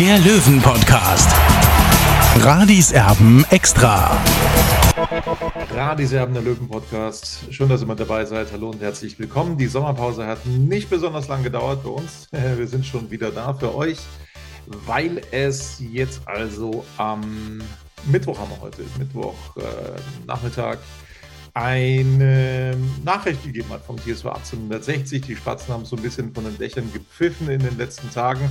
der Löwen-Podcast. Radis Erben extra. Radis Erben, der Löwen-Podcast. Schön, dass ihr mit dabei seid. Hallo und herzlich willkommen. Die Sommerpause hat nicht besonders lang gedauert bei uns. Wir sind schon wieder da für euch, weil es jetzt also am Mittwoch haben wir heute, Mittwoch äh, Nachmittag, eine Nachricht gegeben hat vom TSV 1860. Die Spatzen haben so ein bisschen von den Dächern gepfiffen in den letzten Tagen.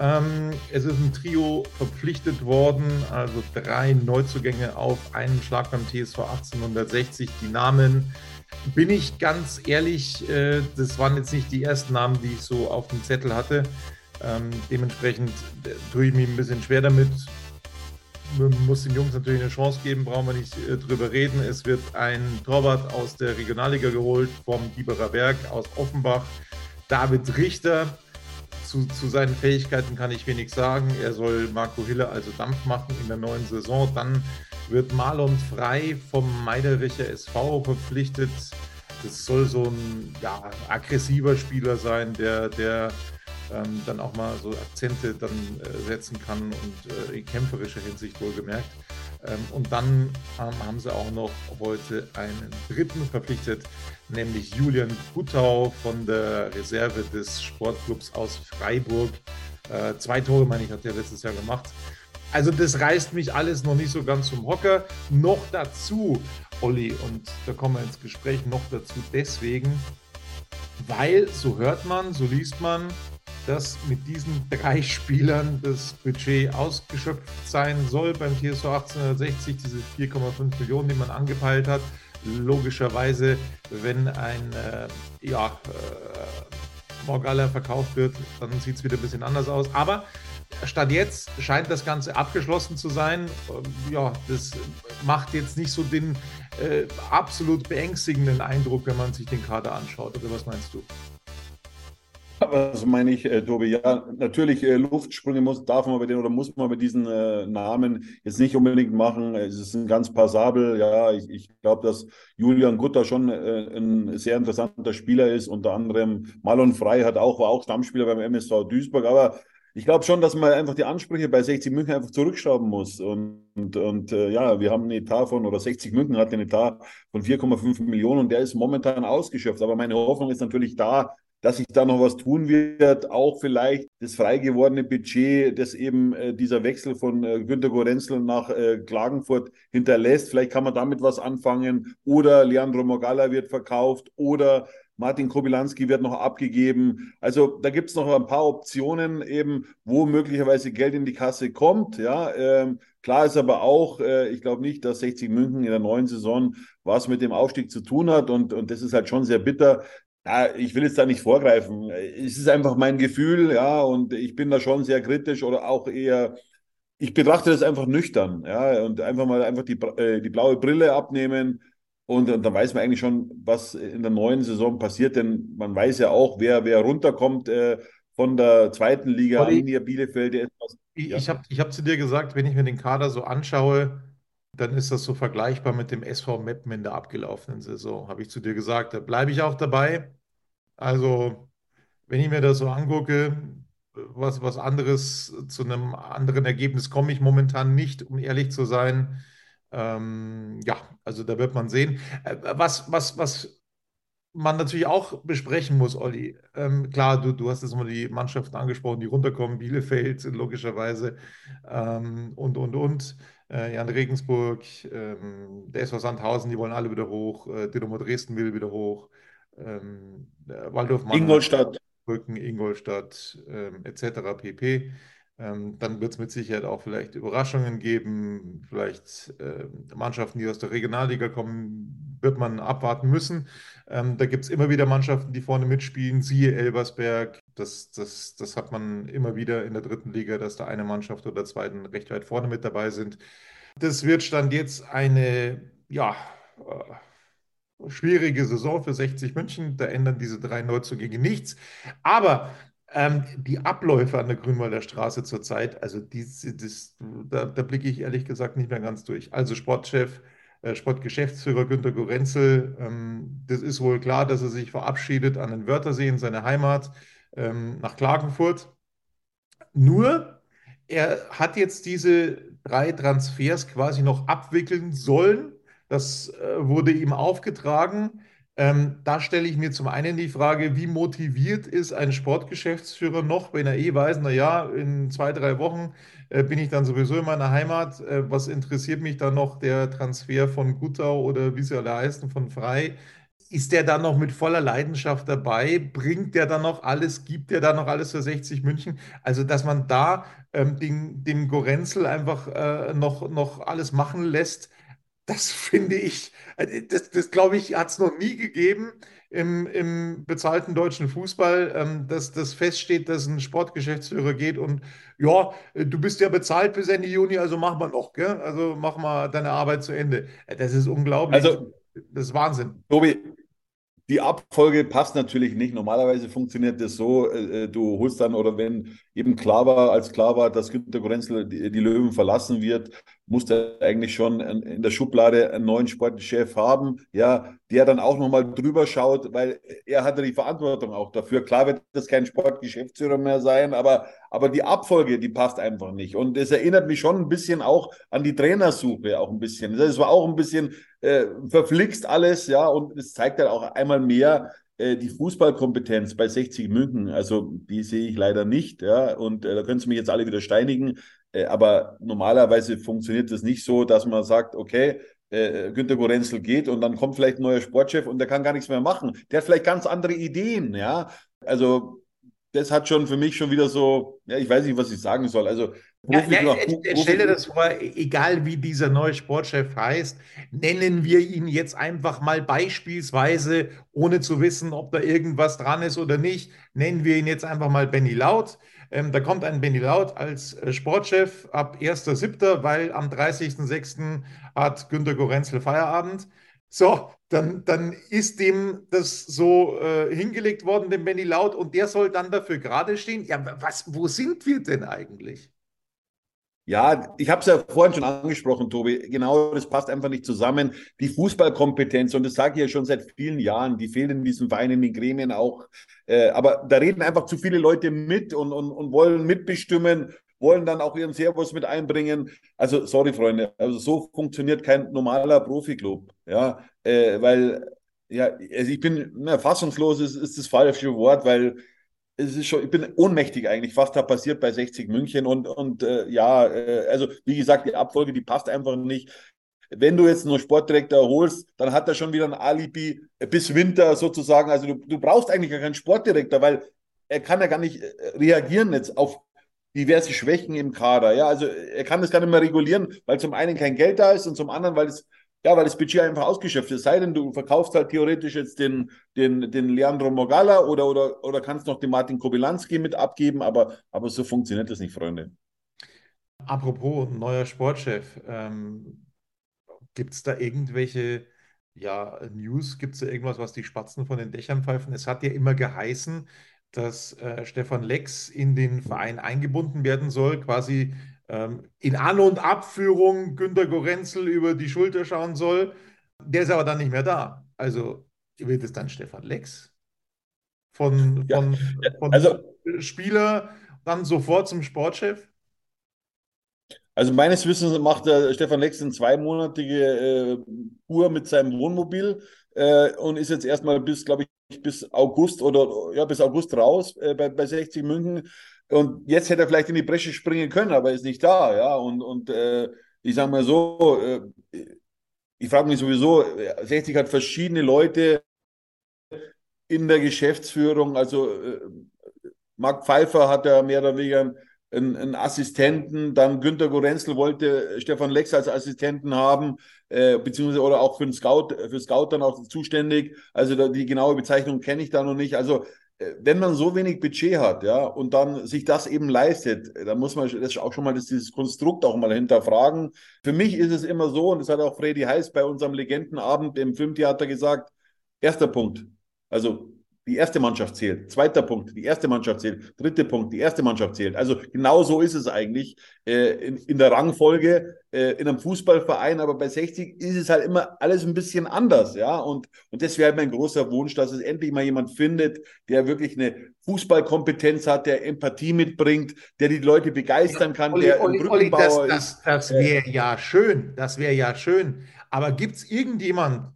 Ähm, es ist ein Trio verpflichtet worden, also drei Neuzugänge auf einen Schlag beim TSV 1860. Die Namen, bin ich ganz ehrlich, äh, das waren jetzt nicht die ersten Namen, die ich so auf dem Zettel hatte. Ähm, dementsprechend äh, tue ich mich ein bisschen schwer damit. Man muss den Jungs natürlich eine Chance geben, brauchen wir nicht äh, drüber reden. Es wird ein Torwart aus der Regionalliga geholt, vom Biberer Berg aus Offenbach. David Richter, zu, zu, seinen Fähigkeiten kann ich wenig sagen. Er soll Marco Hille also Dampf machen in der neuen Saison. Dann wird Marlon Frei vom Meidericher SV verpflichtet. Das soll so ein ja, aggressiver Spieler sein, der, der ähm, dann auch mal so Akzente dann äh, setzen kann und äh, in kämpferischer Hinsicht wohlgemerkt. Ähm, und dann ähm, haben sie auch noch heute einen dritten verpflichtet, nämlich Julian Guttau von der Reserve des Sportclubs aus Freiburg. Äh, zwei Tore, meine ich, hat er letztes Jahr gemacht. Also das reißt mich alles noch nicht so ganz zum Hocker. Noch dazu, Olli, und da kommen wir ins Gespräch, noch dazu deswegen, weil, so hört man, so liest man, dass mit diesen drei Spielern das Budget ausgeschöpft sein soll beim TSV 1860, diese 4,5 Millionen, die man angepeilt hat. Logischerweise, wenn ein äh, ja, äh, Morgalla verkauft wird, dann sieht es wieder ein bisschen anders aus. Aber Statt jetzt scheint das Ganze abgeschlossen zu sein. Ähm, ja, das macht jetzt nicht so den äh, absolut beängstigenden Eindruck, wenn man sich den Kader anschaut. Oder was meinst du? Was meine ich, äh, Tobi? Ja, natürlich äh, Luftsprünge muss, darf man bei den oder muss man mit diesen äh, Namen jetzt nicht unbedingt machen. Es ist ein ganz passabel. Ja, ich, ich glaube, dass Julian Gutter schon äh, ein sehr interessanter Spieler ist. Unter anderem Malon Frei hat auch, war auch Stammspieler beim MSV Duisburg. Aber ich glaube schon, dass man einfach die Ansprüche bei 60 München einfach zurückschrauben muss. Und, und, und äh, ja, wir haben einen Etat von, oder 60 München hat einen Etat von 4,5 Millionen und der ist momentan ausgeschöpft. Aber meine Hoffnung ist natürlich da, dass sich da noch was tun wird, auch vielleicht das frei gewordene Budget, das eben äh, dieser Wechsel von äh, Günter Gorenzel nach äh, Klagenfurt hinterlässt. Vielleicht kann man damit was anfangen oder Leandro Mogala wird verkauft oder Martin Kobilanski wird noch abgegeben. Also da gibt es noch ein paar Optionen eben, wo möglicherweise Geld in die Kasse kommt. Ja, ähm, klar ist aber auch, äh, ich glaube nicht, dass 60 München in der neuen Saison was mit dem Aufstieg zu tun hat und, und das ist halt schon sehr bitter, ja, ich will jetzt da nicht vorgreifen. Es ist einfach mein Gefühl, ja, und ich bin da schon sehr kritisch oder auch eher, ich betrachte das einfach nüchtern, ja, und einfach mal einfach die, äh, die blaue Brille abnehmen und, und dann weiß man eigentlich schon, was in der neuen Saison passiert, denn man weiß ja auch, wer, wer runterkommt äh, von der zweiten Liga, Arminia Bielefeld. Etwas, ich ja. ich habe ich hab zu dir gesagt, wenn ich mir den Kader so anschaue, dann ist das so vergleichbar mit dem SV Meppen in der abgelaufenen Saison, habe ich zu dir gesagt. Da bleibe ich auch dabei. Also, wenn ich mir das so angucke, was, was anderes zu einem anderen Ergebnis komme ich momentan nicht, um ehrlich zu sein. Ähm, ja, also da wird man sehen. Äh, was, was, was man natürlich auch besprechen muss, Olli. Ähm, klar, du, du hast jetzt mal die Mannschaften angesprochen, die runterkommen, Bielefeld logischerweise ähm, und, und, und äh, Jan Regensburg, ähm, der SV Sandhausen, die wollen alle wieder hoch, äh, Dynamo Dresden will wieder hoch, ähm, Waldorf Mannheim, Ingolstadt, Brücken, Ingolstadt ähm, etc. pp. Ähm, dann wird es mit Sicherheit auch vielleicht Überraschungen geben, vielleicht äh, Mannschaften, die aus der Regionalliga kommen, wird man abwarten müssen. Ähm, da gibt es immer wieder Mannschaften, die vorne mitspielen, siehe Elbersberg, Das, das, das hat man immer wieder in der dritten Liga, dass da eine Mannschaft oder zweiten recht weit vorne mit dabei sind. Das wird Stand jetzt eine, ja, äh, schwierige Saison für 60 München. Da ändern diese drei Neuzugänge nichts. Aber ähm, die Abläufe an der Grünwalder Straße zurzeit, also die, das, da, da blicke ich ehrlich gesagt nicht mehr ganz durch. Also Sportchef, äh, Sportgeschäftsführer Günter Gorenzel, ähm, das ist wohl klar, dass er sich verabschiedet an den Wörthersee in seine Heimat ähm, nach Klagenfurt. Nur, er hat jetzt diese drei Transfers quasi noch abwickeln sollen. Das äh, wurde ihm aufgetragen. Ähm, da stelle ich mir zum einen die Frage, wie motiviert ist ein Sportgeschäftsführer noch, wenn er eh weiß, na ja, in zwei, drei Wochen äh, bin ich dann sowieso in meiner Heimat. Äh, was interessiert mich dann noch der Transfer von Guttau oder wie sie alle heißen, von Frei? Ist der dann noch mit voller Leidenschaft dabei? Bringt der dann noch alles? Gibt der dann noch alles für 60 München? Also, dass man da ähm, den, dem Gorenzel einfach äh, noch, noch alles machen lässt, das finde ich, äh, das, das glaube ich, hat es noch nie gegeben im, im bezahlten deutschen Fußball, ähm, dass das feststeht, dass ein Sportgeschäftsführer geht und ja, äh, du bist ja bezahlt bis Ende Juni, also mach mal noch, gell? Also mach mal deine Arbeit zu Ende. Äh, das ist unglaublich. Also, das ist Wahnsinn. Tobi, die Abfolge passt natürlich nicht. Normalerweise funktioniert das so, äh, du holst dann, oder wenn eben klar war, als klar war, dass Günter Gorenzel die, die Löwen verlassen wird, musste eigentlich schon in der Schublade einen neuen Sportchef haben, ja, der dann auch nochmal drüber schaut, weil er hatte die Verantwortung auch dafür. Klar wird das kein Sportgeschäftsführer mehr sein, aber, aber die Abfolge, die passt einfach nicht. Und es erinnert mich schon ein bisschen auch an die Trainersuche, auch ein bisschen. Das war auch ein bisschen äh, verflixt alles, ja, und es zeigt dann auch einmal mehr, äh, die Fußballkompetenz bei 60 München, also die sehe ich leider nicht, ja, und äh, da können Sie mich jetzt alle wieder steinigen, aber normalerweise funktioniert das nicht so, dass man sagt, okay, äh, Günter Gorenzel geht und dann kommt vielleicht ein neuer Sportchef und der kann gar nichts mehr machen. Der hat vielleicht ganz andere Ideen, ja. Also das hat schon für mich schon wieder so, ja, ich weiß nicht, was ich sagen soll. Also ja, ja, stell dir das vor, egal wie dieser neue Sportchef heißt, nennen wir ihn jetzt einfach mal beispielsweise, ohne zu wissen, ob da irgendwas dran ist oder nicht, nennen wir ihn jetzt einfach mal Benny Laut. Ähm, da kommt ein Benny Laut als äh, Sportchef ab 1.7., weil am 30.06. hat Günter Gorenzel Feierabend. So, dann, dann ist dem das so äh, hingelegt worden, dem Benny Laut, und der soll dann dafür gerade stehen. Ja, was, wo sind wir denn eigentlich? Ja, ich habe es ja vorhin schon angesprochen, Tobi. Genau, das passt einfach nicht zusammen. Die Fußballkompetenz, und das sage ich ja schon seit vielen Jahren, die fehlt in diesen Vereinen, in den Gremien auch. Äh, aber da reden einfach zu viele Leute mit und, und, und wollen mitbestimmen, wollen dann auch ihren Servus mit einbringen. Also, sorry, Freunde, also so funktioniert kein normaler Profiklub. Ja, äh, weil, ja, also ich bin na, fassungslos, ist, ist das falsche Wort, weil es ist schon, ich bin ohnmächtig eigentlich, was da passiert bei 60 München und, und äh, ja, äh, also wie gesagt, die Abfolge, die passt einfach nicht. Wenn du jetzt nur Sportdirektor holst, dann hat er schon wieder ein Alibi bis Winter sozusagen. Also du, du brauchst eigentlich gar keinen Sportdirektor, weil er kann ja gar nicht äh, reagieren jetzt auf diverse Schwächen im Kader. Ja, also er kann das gar nicht mehr regulieren, weil zum einen kein Geld da ist und zum anderen, weil es ja, weil das Budget einfach ausgeschöpft ist. Sei denn, du verkaufst halt theoretisch jetzt den, den, den Leandro Mogala oder, oder, oder kannst noch den Martin Kobilanski mit abgeben, aber, aber so funktioniert das nicht, Freunde. Apropos neuer Sportchef, ähm, gibt es da irgendwelche ja, News? Gibt es da irgendwas, was die Spatzen von den Dächern pfeifen? Es hat ja immer geheißen, dass äh, Stefan Lex in den Verein eingebunden werden soll, quasi in An- und Abführung Günter Gorenzel über die Schulter schauen soll. Der ist aber dann nicht mehr da. Also wird es dann Stefan Lex von, ja, von, von also, Spieler dann sofort zum Sportchef? Also meines Wissens macht der Stefan Lex eine zweimonatige äh, Tour mit seinem Wohnmobil äh, und ist jetzt erstmal bis, glaube ich, bis August oder ja, bis August raus äh, bei, bei 60 München. Und jetzt hätte er vielleicht in die Bresche springen können, aber er ist nicht da. Ja, und, und äh, ich sage mal so, äh, ich frage mich sowieso, 60 hat verschiedene Leute in der Geschäftsführung. Also äh, Marc Pfeiffer hat ja mehr oder weniger einen, einen Assistenten, dann Günter Gorenzel wollte Stefan Lex als Assistenten haben, äh, beziehungsweise oder auch für den Scout, für Scout dann auch zuständig. Also da, die genaue Bezeichnung kenne ich da noch nicht. Also wenn man so wenig Budget hat, ja, und dann sich das eben leistet, dann muss man das auch schon mal das, dieses Konstrukt auch mal hinterfragen. Für mich ist es immer so, und das hat auch Freddy Heiß bei unserem Legendenabend im Filmtheater gesagt, erster Punkt. Also die erste Mannschaft zählt. Zweiter Punkt, die erste Mannschaft zählt. Dritter Punkt, die erste Mannschaft zählt. Also genau so ist es eigentlich äh, in, in, der Rangfolge äh, in einem Fußballverein, aber bei 60 ist es halt immer alles ein bisschen anders, ja. Und, und das wäre halt mein großer Wunsch, dass es endlich mal jemand findet, der wirklich eine Fußballkompetenz hat, der Empathie mitbringt, der die Leute begeistern kann, Olli, der Olli, Olli, das, das, das wäre ja schön, das wäre ja schön. Aber gibt es irgendjemand,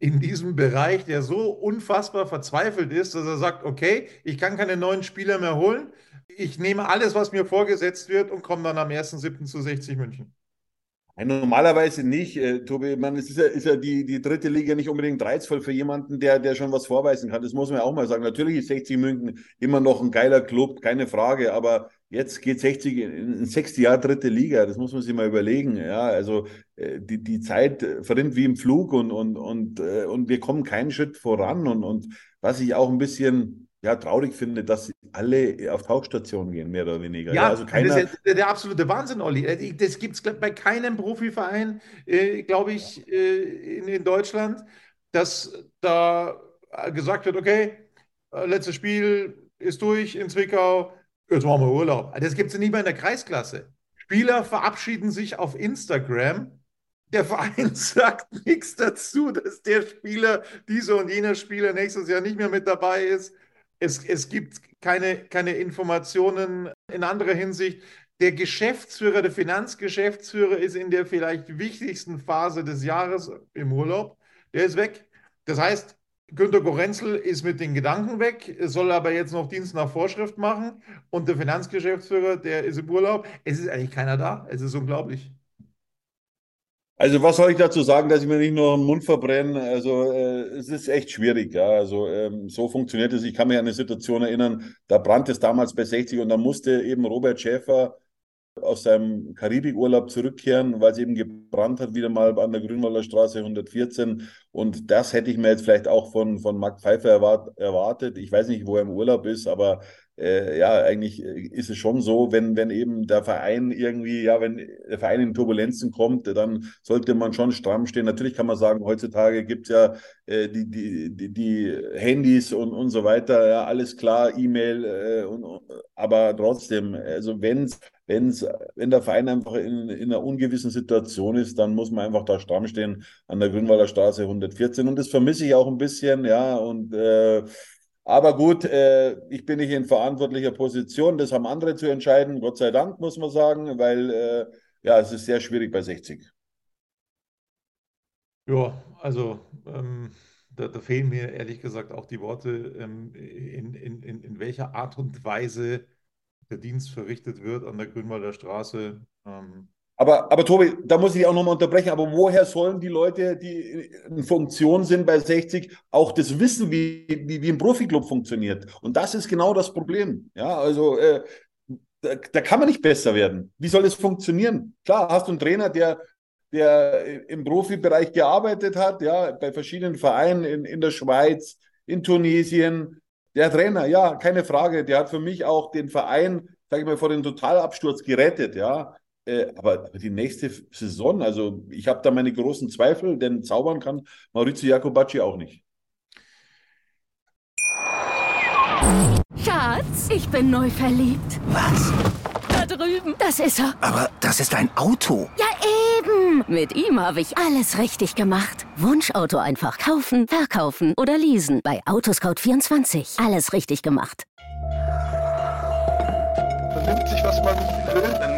in diesem Bereich, der so unfassbar verzweifelt ist, dass er sagt, okay, ich kann keine neuen Spieler mehr holen. Ich nehme alles, was mir vorgesetzt wird und komme dann am 1.7. zu 60 München. Normalerweise nicht, äh, Tobi. Man, es ist ja, ist ja die, die dritte Liga nicht unbedingt reizvoll für jemanden, der, der schon was vorweisen kann. Das muss man ja auch mal sagen. Natürlich ist 60 München immer noch ein geiler Club, keine Frage, aber Jetzt geht 60 in, in sechste Jahr dritte Liga, das muss man sich mal überlegen. Ja, also äh, die, die Zeit verrinnt wie im Flug und, und, und, äh, und wir kommen keinen Schritt voran. Und, und was ich auch ein bisschen ja, traurig finde, dass alle auf Tauchstationen gehen, mehr oder weniger. Ja, ja also keiner... das ist der, der absolute Wahnsinn, Olli. Äh, das gibt es bei keinem Profiverein, äh, glaube ich, äh, in, in Deutschland, dass da gesagt wird, okay, letztes Spiel ist durch in Zwickau, Jetzt machen wir Urlaub. Das gibt es nicht mehr in der Kreisklasse. Spieler verabschieden sich auf Instagram. Der Verein sagt nichts dazu, dass der Spieler, dieser und jener Spieler nächstes Jahr nicht mehr mit dabei ist. Es, es gibt keine, keine Informationen in anderer Hinsicht. Der Geschäftsführer, der Finanzgeschäftsführer ist in der vielleicht wichtigsten Phase des Jahres im Urlaub. Der ist weg. Das heißt, Günter Gorenzel ist mit den Gedanken weg, soll aber jetzt noch Dienst nach Vorschrift machen. Und der Finanzgeschäftsführer, der ist im Urlaub. Es ist eigentlich keiner da. Es ist unglaublich. Also was soll ich dazu sagen, dass ich mir nicht nur den Mund verbrenne? Also äh, es ist echt schwierig, ja. Also ähm, so funktioniert es. Ich kann mich an eine Situation erinnern, da brannte es damals bei 60 und da musste eben Robert Schäfer aus seinem Karibikurlaub zurückkehren, weil es eben gebrannt hat, wieder mal an der Grünwalder Straße 114. Und das hätte ich mir jetzt vielleicht auch von, von Marc Pfeiffer erwartet. Ich weiß nicht, wo er im Urlaub ist, aber äh, ja, eigentlich äh, ist es schon so, wenn, wenn eben der Verein irgendwie, ja, wenn der Verein in Turbulenzen kommt, dann sollte man schon stramm stehen. Natürlich kann man sagen, heutzutage gibt es ja äh, die, die, die, die, Handys und, und so weiter, ja, alles klar, E-Mail, äh, und, aber trotzdem, also wenn's, wenn's, wenn der Verein einfach in, in einer ungewissen Situation ist, dann muss man einfach da stramm stehen an der Grünwalder Straße 114 und das vermisse ich auch ein bisschen, ja, und äh, aber gut, äh, ich bin nicht in verantwortlicher Position. Das haben andere zu entscheiden. Gott sei Dank, muss man sagen, weil äh, ja, es ist sehr schwierig bei 60. Ja, also ähm, da, da, fehlen mir ehrlich gesagt auch die Worte, ähm, in, in, in, in welcher Art und Weise der Dienst verrichtet wird an der Grünwalder Straße. Ähm, aber, aber Tobi, da muss ich auch nochmal unterbrechen. Aber woher sollen die Leute, die in Funktion sind bei 60, auch das wissen, wie, wie, wie ein Profiklub funktioniert? Und das ist genau das Problem. Ja, also äh, da, da, kann man nicht besser werden. Wie soll es funktionieren? Klar, hast du einen Trainer, der, der im Profibereich gearbeitet hat, ja, bei verschiedenen Vereinen in, in der Schweiz, in Tunesien. Der Trainer, ja, keine Frage, der hat für mich auch den Verein, sage ich mal, vor dem Totalabsturz gerettet, ja. Äh, aber die nächste Saison, also ich habe da meine großen Zweifel, denn zaubern kann Maurizio Jacobacci auch nicht. Schatz, ich bin neu verliebt. Was? Da drüben. Das ist er. Aber das ist ein Auto. Ja, eben. Mit ihm habe ich alles richtig gemacht. Wunschauto einfach kaufen, verkaufen oder leasen. Bei Autoscout24. Alles richtig gemacht. Vernimmt sich, was man will,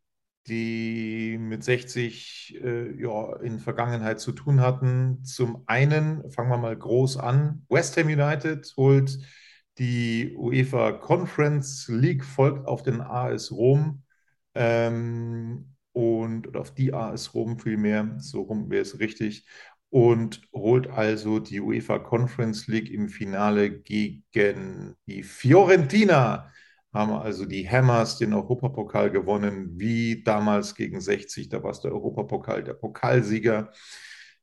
die mit 60 äh, ja, in Vergangenheit zu tun hatten. Zum einen fangen wir mal groß an. West Ham United holt Die UEFA Conference League folgt auf den AS Rom ähm, und auf die AS Rom vielmehr, so rum wäre es richtig, und holt also die UEFA Conference League im Finale gegen die Fiorentina. Haben also die Hammers den Europapokal gewonnen, wie damals gegen 60. Da war es der Europapokal, der Pokalsieger.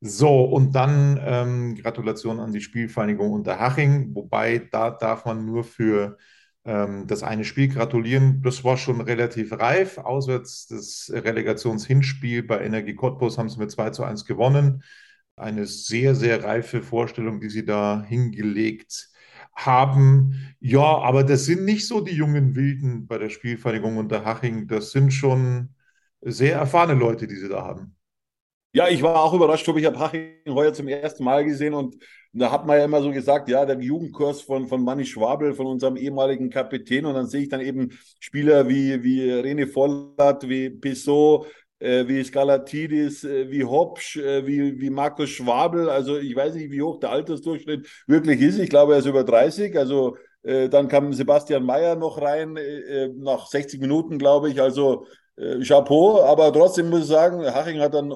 So, und dann ähm, Gratulation an die Spielvereinigung Unterhaching, wobei da darf man nur für ähm, das eine Spiel gratulieren. Das war schon relativ reif. Auswärts das Relegationshinspiel bei Energie Cottbus haben sie mit 2 zu 1 gewonnen eine sehr, sehr reife Vorstellung, die Sie da hingelegt haben. Ja, aber das sind nicht so die jungen Wilden bei der Spielvereinigung unter Haching. Das sind schon sehr erfahrene Leute, die Sie da haben. Ja, ich war auch überrascht, ich habe Haching heuer zum ersten Mal gesehen und da hat man ja immer so gesagt, ja, der Jugendkurs von, von Manni Schwabel, von unserem ehemaligen Kapitän und dann sehe ich dann eben Spieler wie, wie René Vollert, wie Pissot, wie Skalatidis, äh, wie Hopsch, äh, wie, wie Markus Schwabel. Also ich weiß nicht, wie hoch der Altersdurchschnitt wirklich ist. Ich glaube, er ist über 30. Also äh, dann kam Sebastian Mayer noch rein, äh, äh, nach 60 Minuten, glaube ich. Also Chapeau. Aber trotzdem muss ich sagen, Haching hat dann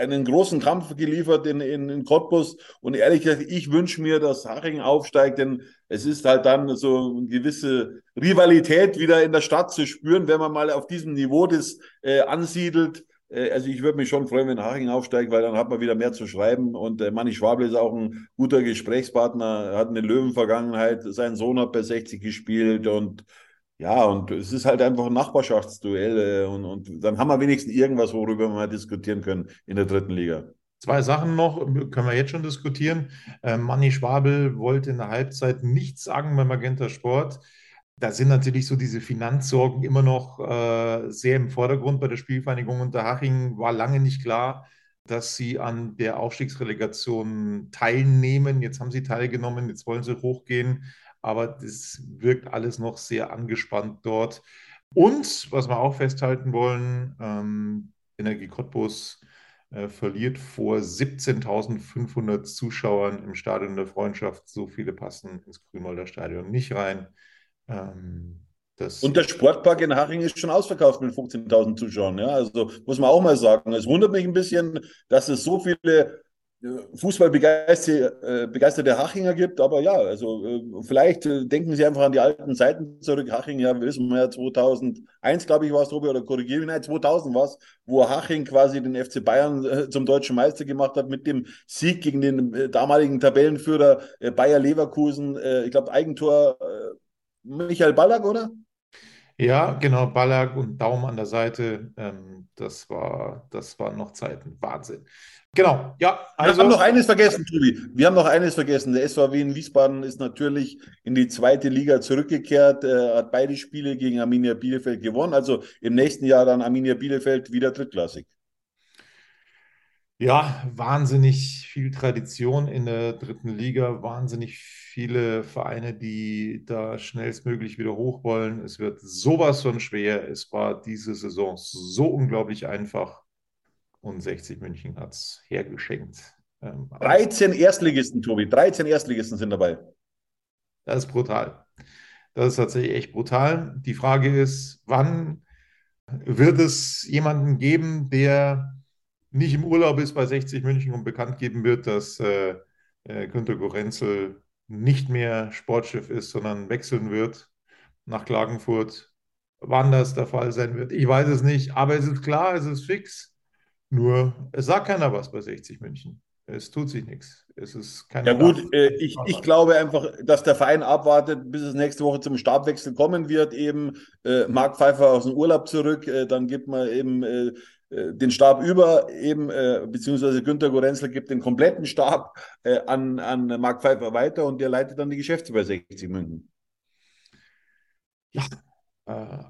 einen großen Kampf geliefert in, in, in Cottbus. Und ehrlich gesagt, ich wünsche mir, dass Haching aufsteigt, denn es ist halt dann so eine gewisse Rivalität wieder in der Stadt zu spüren, wenn man mal auf diesem Niveau das äh, ansiedelt. Äh, also ich würde mich schon freuen, wenn Haching aufsteigt, weil dann hat man wieder mehr zu schreiben. Und äh, Manni Schwabel ist auch ein guter Gesprächspartner, hat eine Löwenvergangenheit. Sein Sohn hat bei 60 gespielt und ja, und es ist halt einfach ein Nachbarschaftsduell und, und dann haben wir wenigstens irgendwas, worüber wir mal diskutieren können in der dritten Liga. Zwei Sachen noch, können wir jetzt schon diskutieren. Äh, Manni Schwabel wollte in der Halbzeit nichts sagen beim Magenta Sport. Da sind natürlich so diese Finanzsorgen immer noch äh, sehr im Vordergrund bei der Spielvereinigung Unterhaching. War lange nicht klar, dass sie an der Aufstiegsrelegation teilnehmen. Jetzt haben sie teilgenommen, jetzt wollen sie hochgehen aber das wirkt alles noch sehr angespannt dort. Und was wir auch festhalten wollen, ähm, Energie Cottbus äh, verliert vor 17.500 Zuschauern im Stadion der Freundschaft. So viele passen ins Grünwalder Stadion nicht rein. Ähm, und der Sportpark in Haching ist schon ausverkauft mit 15.000 Zuschauern. Ja? Also muss man auch mal sagen. Es wundert mich ein bisschen, dass es so viele Fußballbegeisterte begeisterte Hachinger gibt, aber ja, also äh, vielleicht äh, denken Sie einfach an die alten Zeiten zurück. Haching, ja, wissen wir ja 2001, glaube ich, war es, Tobi, oder korrigiere mich, nein, 2000 war es, wo Haching quasi den FC Bayern äh, zum deutschen Meister gemacht hat mit dem Sieg gegen den damaligen Tabellenführer Bayer Leverkusen. Ich glaube, Eigentor Michael Ballack, oder? Ja, genau, Ballack und Daumen an der Seite. Ähm, das war, das waren noch Zeiten. Wahnsinn. Genau, ja. Also, wir haben noch eines vergessen, Tobi. Wir haben noch eines vergessen. Der SVW in Wiesbaden ist natürlich in die zweite Liga zurückgekehrt, äh, hat beide Spiele gegen Arminia Bielefeld gewonnen. Also im nächsten Jahr dann Arminia Bielefeld wieder drittklassig. Ja, wahnsinnig viel Tradition in der dritten Liga, wahnsinnig viele Vereine, die da schnellstmöglich wieder hoch wollen. Es wird sowas von schwer. Es war diese Saison so unglaublich einfach und 60 München hat es hergeschenkt. Ähm, 13 Erstligisten, Tobi, 13 Erstligisten sind dabei. Das ist brutal. Das ist tatsächlich echt brutal. Die Frage ist, wann wird es jemanden geben, der nicht im Urlaub ist bei 60 München und bekannt geben wird, dass äh, äh, Günter Gorenzel nicht mehr Sportchef ist, sondern wechseln wird nach Klagenfurt. Wann das der Fall sein wird, ich weiß es nicht, aber es ist klar, es ist fix. Nur, es sagt keiner was bei 60 München. Es tut sich nichts. Es ist kein Ja, gut, äh, ich, ich glaube einfach, dass der Verein abwartet, bis es nächste Woche zum Stabwechsel kommen wird. Eben äh, Marc Pfeiffer aus dem Urlaub zurück, äh, dann gibt man eben äh, äh den Stab über, eben, äh, beziehungsweise Günter Gorenzel gibt den kompletten Stab äh, an, an Marc Pfeiffer weiter und der leitet dann die Geschäfte bei 60 München. Ja,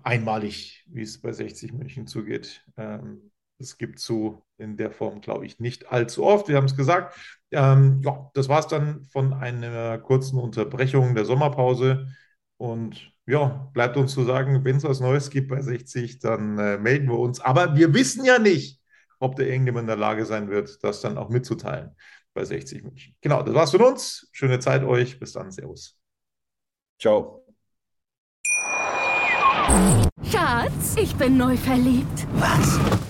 einmalig, wie es bei 60 München zugeht. Ähm, es gibt so in der Form, glaube ich, nicht allzu oft. Wir haben es gesagt. Ähm, ja, das war es dann von einer kurzen Unterbrechung der Sommerpause. Und ja, bleibt uns zu sagen, wenn es was Neues gibt bei 60, dann äh, melden wir uns. Aber wir wissen ja nicht, ob der irgendjemand in der Lage sein wird, das dann auch mitzuteilen bei 60 München. Genau, das war's von uns. Schöne Zeit euch. Bis dann. Servus. Ciao. Schatz, ich bin neu verliebt. Was?